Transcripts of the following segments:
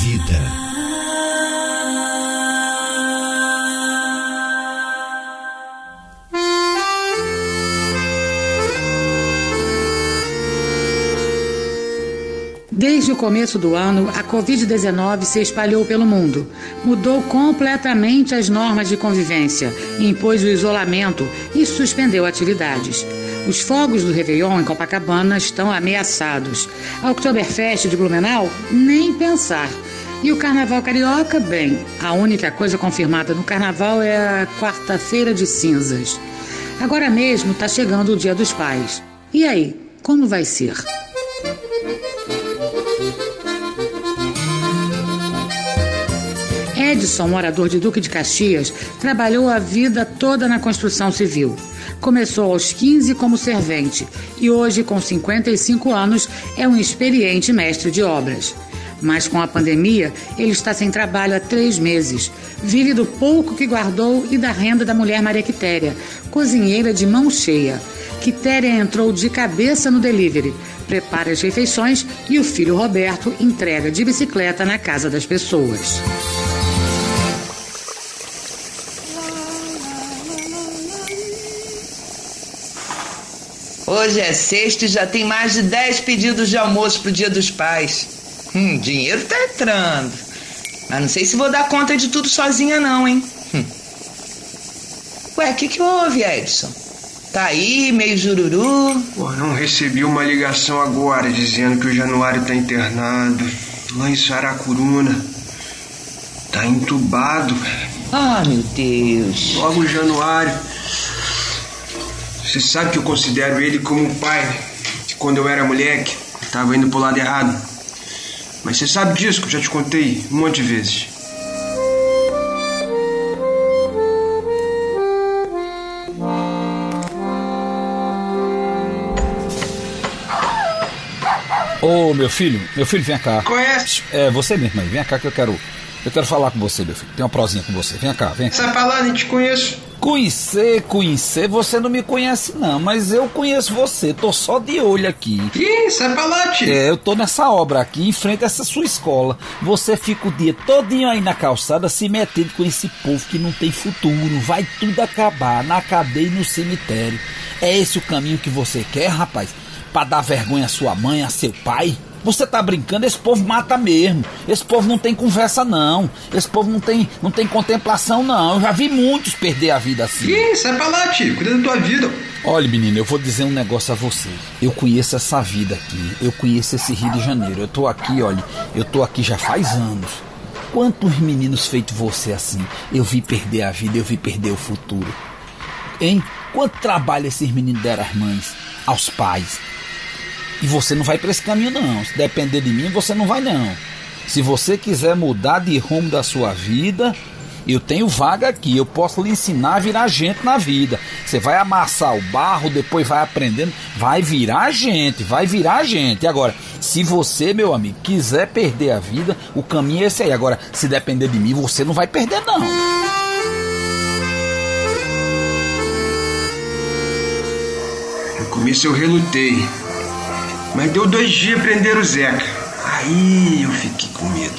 Vida. Desde o começo do ano, a Covid-19 se espalhou pelo mundo. Mudou completamente as normas de convivência, impôs o isolamento e suspendeu atividades. Os fogos do Réveillon em Copacabana estão ameaçados. A Oktoberfest de Blumenau, nem pensar. E o Carnaval Carioca, bem, a única coisa confirmada no Carnaval é a quarta-feira de cinzas. Agora mesmo está chegando o Dia dos Pais. E aí, como vai ser? Edson, morador de Duque de Caxias, trabalhou a vida toda na construção civil. Começou aos 15 como servente e hoje, com 55 anos, é um experiente mestre de obras. Mas com a pandemia, ele está sem trabalho há três meses. Vive do pouco que guardou e da renda da mulher Maria Quitéria, cozinheira de mão cheia. Quitéria entrou de cabeça no delivery, prepara as refeições e o filho Roberto entrega de bicicleta na casa das pessoas. Hoje é sexta e já tem mais de 10 pedidos de almoço pro Dia dos Pais. Hum, dinheiro tá entrando. Mas não sei se vou dar conta de tudo sozinha não, hein? Hum. Ué, o que, que houve, Edson? Tá aí, meio jururu? Pô, não recebi uma ligação agora dizendo que o Januário tá internado lá em Saracuruna. Tá entubado. Ah, meu Deus. Logo o Januário. Você sabe que eu considero ele como um pai? Que quando eu era moleque, eu tava indo pro lado errado. Mas você sabe disso, que eu já te contei um monte de vezes. Ô, meu filho, meu filho, vem cá. Conhece? É, você mesmo aí, vem cá que eu quero. Eu quero falar com você, meu filho. Tem uma prosinha com você. Vem cá, vem cá. Sai pra lá, nem te conheço. Conhecer, conhecer, você não me conhece não, mas eu conheço você, tô só de olho aqui. Pra lá, tio. É, eu tô nessa obra aqui, em frente a essa sua escola. Você fica o dia todinho aí na calçada se metendo com esse povo que não tem futuro. Vai tudo acabar, na cadeia e no cemitério. É esse o caminho que você quer, rapaz? Pra dar vergonha à sua mãe, a seu pai? Você tá brincando, esse povo mata mesmo. Esse povo não tem conversa, não. Esse povo não tem, não tem contemplação, não. Eu já vi muitos perder a vida assim. Ih, sai pra lá, tio. Cuida da tua vida. Olha, menino, eu vou dizer um negócio a você. Eu conheço essa vida aqui. Eu conheço esse Rio de Janeiro. Eu tô aqui, olha. Eu tô aqui já faz anos. Quantos meninos feitos você assim? Eu vi perder a vida, eu vi perder o futuro. Hein? Quanto trabalho esses meninos deram às mães, aos pais? E você não vai para esse caminho não. Se depender de mim, você não vai não. Se você quiser mudar de rumo da sua vida, eu tenho vaga aqui. Eu posso lhe ensinar a virar gente na vida. Você vai amassar o barro, depois vai aprendendo, vai virar gente, vai virar gente. Agora, se você, meu amigo, quiser perder a vida, o caminho é esse aí. Agora, se depender de mim, você não vai perder não. No começo eu relutei. Mas deu dois dias prender o Zeca. Aí eu fiquei com medo.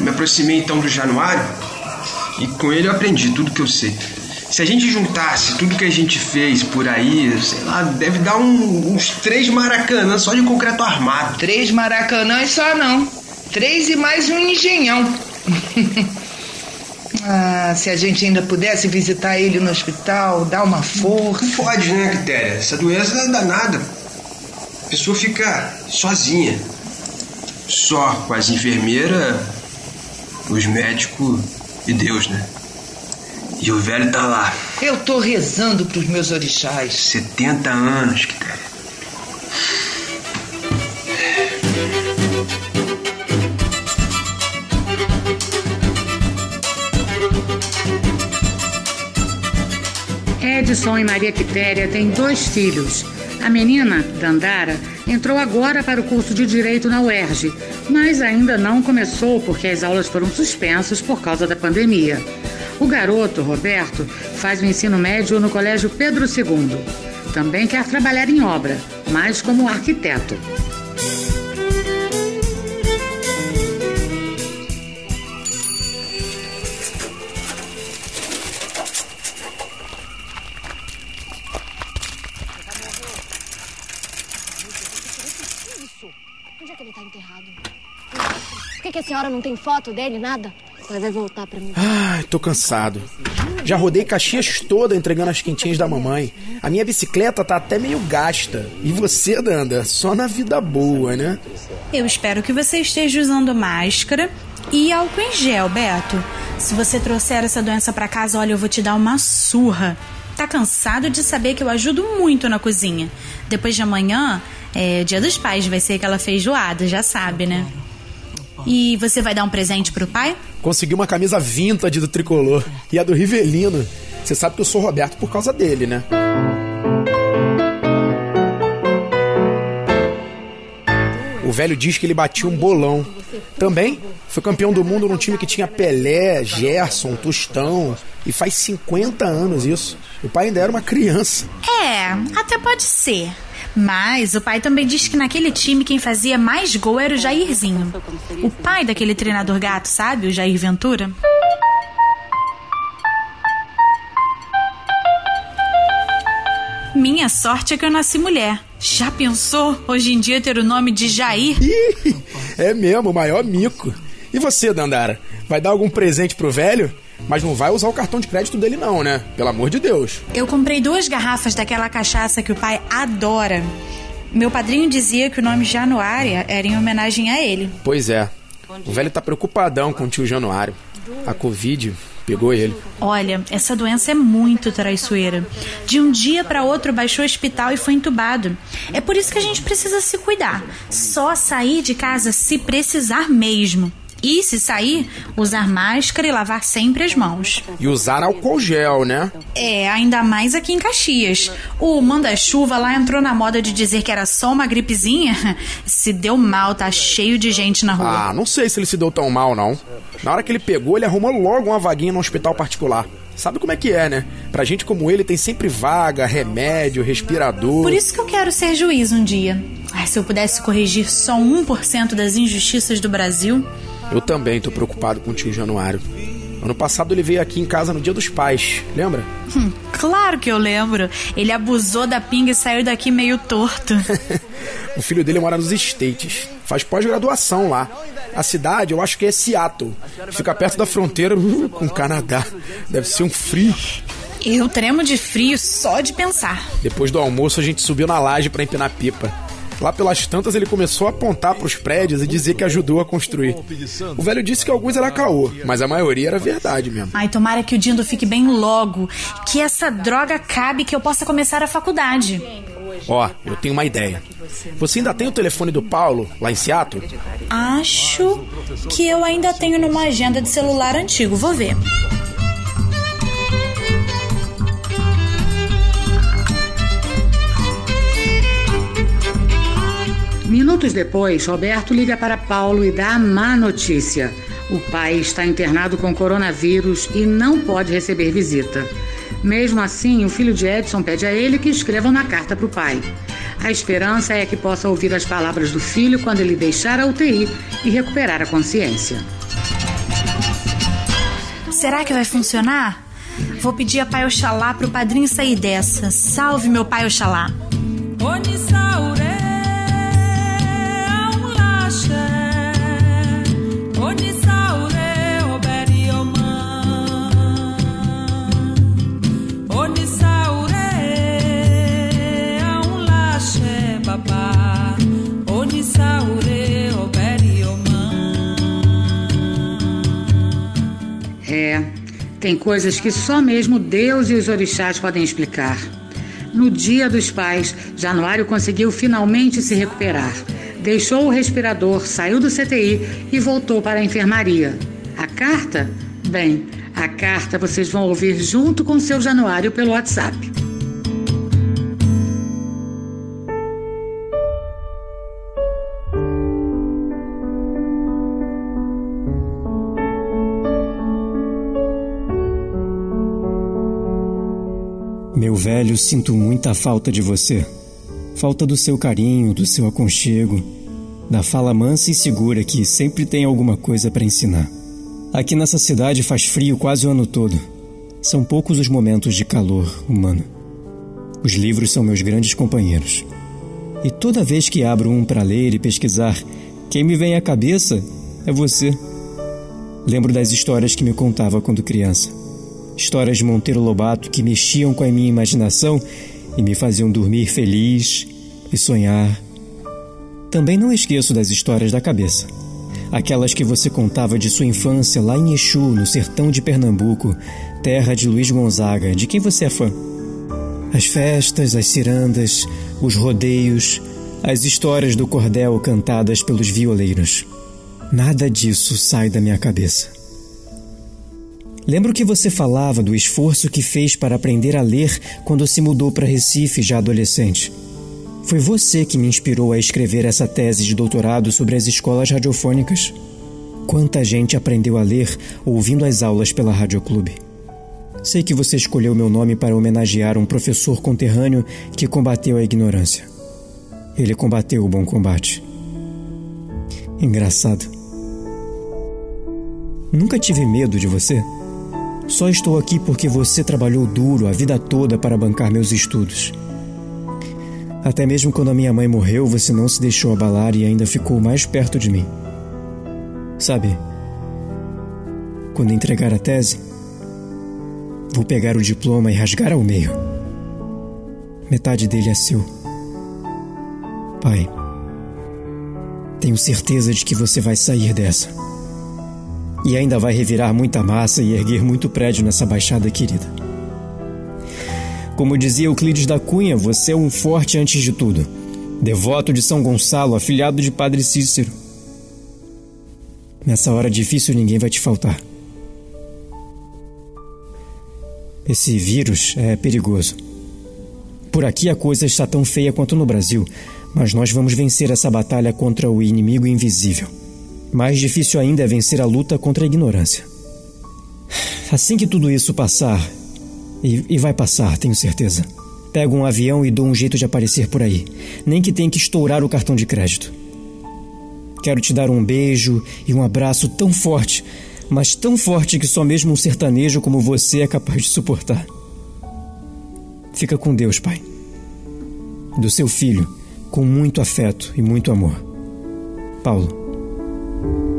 Me aproximei então do Januário e com ele eu aprendi tudo que eu sei. Se a gente juntasse tudo que a gente fez por aí, sei lá, deve dar um- uns três maracanã só de concreto armado. Três maracanãs só não. Três e mais um engenhão. ah, se a gente ainda pudesse visitar ele no hospital, dar uma força. Não pode, né, Quitéria? Essa doença é danada. A pessoa fica sozinha. Só com as enfermeiras, os médicos e Deus, né? E o velho tá lá, Eu tô rezando pros meus orixás. 70 anos, Quitéria. Edson e Maria Quitéria têm dois filhos. A menina, Dandara, entrou agora para o curso de Direito na UERJ, mas ainda não começou porque as aulas foram suspensas por causa da pandemia. O garoto, Roberto, faz o ensino médio no Colégio Pedro II. Também quer trabalhar em obra, mas como arquiteto. Senhora não tem foto dele, nada? Ela vai voltar pra mim. Ai, tô cansado. Já rodei Caxias toda entregando as quentinhas da mamãe. A minha bicicleta tá até meio gasta. E você, Danda, só na vida boa, né? Eu espero que você esteja usando máscara e álcool em gel, Beto. Se você trouxer essa doença para casa, olha, eu vou te dar uma surra. Tá cansado de saber que eu ajudo muito na cozinha. Depois de amanhã, é dia dos pais, vai ser aquela feijoada, já sabe, né? E você vai dar um presente pro pai? Consegui uma camisa vintage do tricolor e a do Rivelino. Você sabe que eu sou Roberto por causa dele, né? O velho diz que ele batia um bolão. Também foi campeão do mundo num time que tinha Pelé, Gerson, Tostão. E faz 50 anos isso. O pai ainda era uma criança. É, até pode ser. Mas o pai também disse que naquele time quem fazia mais gol era o Jairzinho. O pai daquele treinador gato, sabe? O Jair Ventura. Minha sorte é que eu nasci mulher. Já pensou hoje em dia ter o nome de Jair? é mesmo, o maior mico. E você, Dandara? Vai dar algum presente pro velho? Mas não vai usar o cartão de crédito dele, não, né? Pelo amor de Deus. Eu comprei duas garrafas daquela cachaça que o pai adora. Meu padrinho dizia que o nome Januária era em homenagem a ele. Pois é. O velho tá preocupadão com o tio Januário. A Covid pegou ele. Olha, essa doença é muito traiçoeira. De um dia para outro baixou o hospital e foi entubado. É por isso que a gente precisa se cuidar. Só sair de casa se precisar mesmo. E, se sair, usar máscara e lavar sempre as mãos. E usar álcool gel, né? É, ainda mais aqui em Caxias. O manda-chuva lá entrou na moda de dizer que era só uma gripezinha. Se deu mal, tá cheio de gente na rua. Ah, não sei se ele se deu tão mal, não. Na hora que ele pegou, ele arrumou logo uma vaguinha no hospital particular. Sabe como é que é, né? Pra gente como ele, tem sempre vaga, remédio, respirador. Por isso que eu quero ser juiz um dia. Ai, se eu pudesse corrigir só 1% das injustiças do Brasil. Eu também tô preocupado com o tio Januário. Ano passado ele veio aqui em casa no dia dos pais, lembra? Hum, claro que eu lembro. Ele abusou da pinga e saiu daqui meio torto. o filho dele mora nos States. Faz pós-graduação lá. A cidade, eu acho que é Seattle. Fica perto da fronteira uh, com o Canadá. Deve ser um frio. Eu tremo de frio só de pensar. Depois do almoço, a gente subiu na laje para empinar pipa. Lá pelas tantas ele começou a apontar para os prédios e dizer que ajudou a construir. O velho disse que alguns era caô, mas a maioria era verdade mesmo. Ai, tomara que o Dindo fique bem logo, que essa droga cabe que eu possa começar a faculdade. Ó, oh, eu tenho uma ideia. Você ainda tem o telefone do Paulo lá em Seattle? Acho que eu ainda tenho numa agenda de celular antigo, vou ver. Minutos depois, Roberto liga para Paulo e dá a má notícia. O pai está internado com coronavírus e não pode receber visita. Mesmo assim, o filho de Edson pede a ele que escreva uma carta para o pai. A esperança é que possa ouvir as palavras do filho quando ele deixar a UTI e recuperar a consciência. Será que vai funcionar? Vou pedir a Pai Oxalá para o padrinho sair dessa. Salve, meu Pai Oxalá. Tem coisas que só mesmo Deus e os orixás podem explicar. No dia dos pais, Januário conseguiu finalmente se recuperar. Deixou o respirador, saiu do CTI e voltou para a enfermaria. A carta? Bem, a carta vocês vão ouvir junto com seu Januário pelo WhatsApp. Meu velho, sinto muita falta de você. Falta do seu carinho, do seu aconchego, da fala mansa e segura que sempre tem alguma coisa para ensinar. Aqui nessa cidade faz frio quase o ano todo. São poucos os momentos de calor humano. Os livros são meus grandes companheiros. E toda vez que abro um para ler e pesquisar, quem me vem à cabeça É você. Lembro das histórias que me contava quando criança. Histórias de Monteiro Lobato que mexiam com a minha imaginação e me faziam dormir feliz e sonhar. Também não esqueço das histórias da cabeça. Aquelas que você contava de sua infância lá em Exu, no sertão de Pernambuco, terra de Luiz Gonzaga, de quem você é fã. As festas, as cirandas, os rodeios, as histórias do cordel cantadas pelos violeiros. Nada disso sai da minha cabeça. Lembro que você falava do esforço que fez para aprender a ler quando se mudou para Recife já adolescente. Foi você que me inspirou a escrever essa tese de doutorado sobre as escolas radiofônicas. Quanta gente aprendeu a ler ouvindo as aulas pela Rádio Clube. Sei que você escolheu meu nome para homenagear um professor conterrâneo que combateu a ignorância. Ele combateu o bom combate. Engraçado. Nunca tive medo de você. Só estou aqui porque você trabalhou duro a vida toda para bancar meus estudos. Até mesmo quando a minha mãe morreu, você não se deixou abalar e ainda ficou mais perto de mim. Sabe, quando entregar a tese, vou pegar o diploma e rasgar ao meio. Metade dele é seu. Pai, tenho certeza de que você vai sair dessa. E ainda vai revirar muita massa e erguer muito prédio nessa baixada querida. Como dizia Euclides da Cunha, você é um forte antes de tudo. Devoto de São Gonçalo, afilhado de Padre Cícero. Nessa hora difícil ninguém vai te faltar. Esse vírus é perigoso. Por aqui a coisa está tão feia quanto no Brasil, mas nós vamos vencer essa batalha contra o inimigo invisível. Mais difícil ainda é vencer a luta contra a ignorância. Assim que tudo isso passar, e, e vai passar, tenho certeza, pego um avião e dou um jeito de aparecer por aí, nem que tenha que estourar o cartão de crédito. Quero te dar um beijo e um abraço tão forte, mas tão forte que só mesmo um sertanejo como você é capaz de suportar. Fica com Deus, pai. Do seu filho, com muito afeto e muito amor. Paulo. O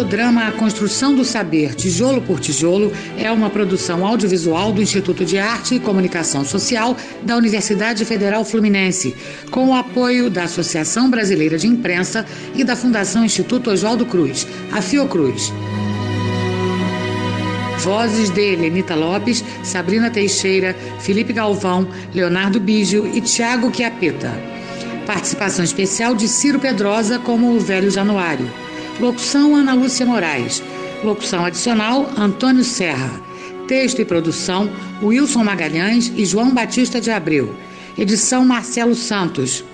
audiodrama A Construção do Saber, Tijolo por Tijolo, é uma produção audiovisual do Instituto de Arte e Comunicação Social da Universidade Federal Fluminense, com o apoio da Associação Brasileira de Imprensa e da Fundação Instituto Oswaldo Cruz, a Fiocruz. Vozes de Lenita Lopes, Sabrina Teixeira, Felipe Galvão, Leonardo Bígio e Tiago Chiapeta. Participação especial de Ciro Pedrosa como o Velho Januário. Locução Ana Lúcia Moraes. Locução adicional Antônio Serra. Texto e produção Wilson Magalhães e João Batista de Abreu. Edição Marcelo Santos.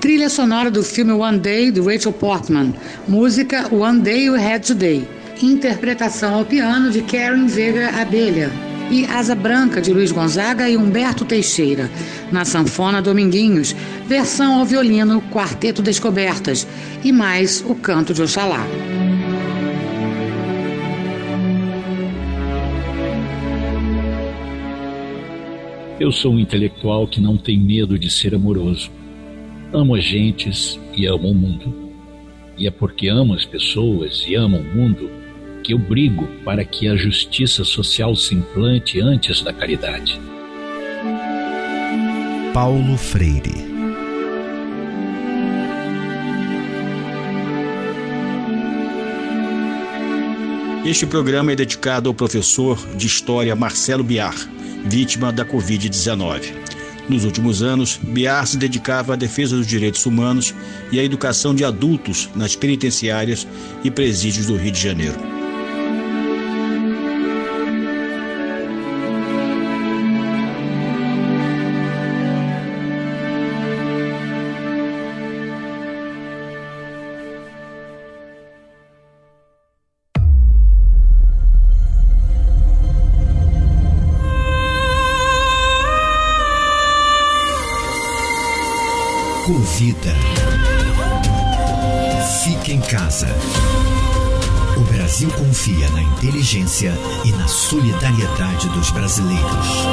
Trilha sonora do filme One Day de Rachel Portman. Música One Day You Had Today. Interpretação ao piano de Karen Vega Abelha. E Asa Branca de Luiz Gonzaga e Humberto Teixeira. Na sanfona Dominguinhos, versão ao violino Quarteto Descobertas e mais o canto de Oxalá. Eu sou um intelectual que não tem medo de ser amoroso. Amo as gentes e amo o mundo. E é porque amo as pessoas e amo o mundo que eu brigo para que a justiça social se implante antes da caridade. Paulo Freire Este programa é dedicado ao professor de História Marcelo Biar, vítima da Covid-19. Nos últimos anos, Biar se dedicava à defesa dos direitos humanos e à educação de adultos nas penitenciárias e presídios do Rio de Janeiro. Ecovida. Fique em casa. O Brasil confia na inteligência e na solidariedade dos brasileiros.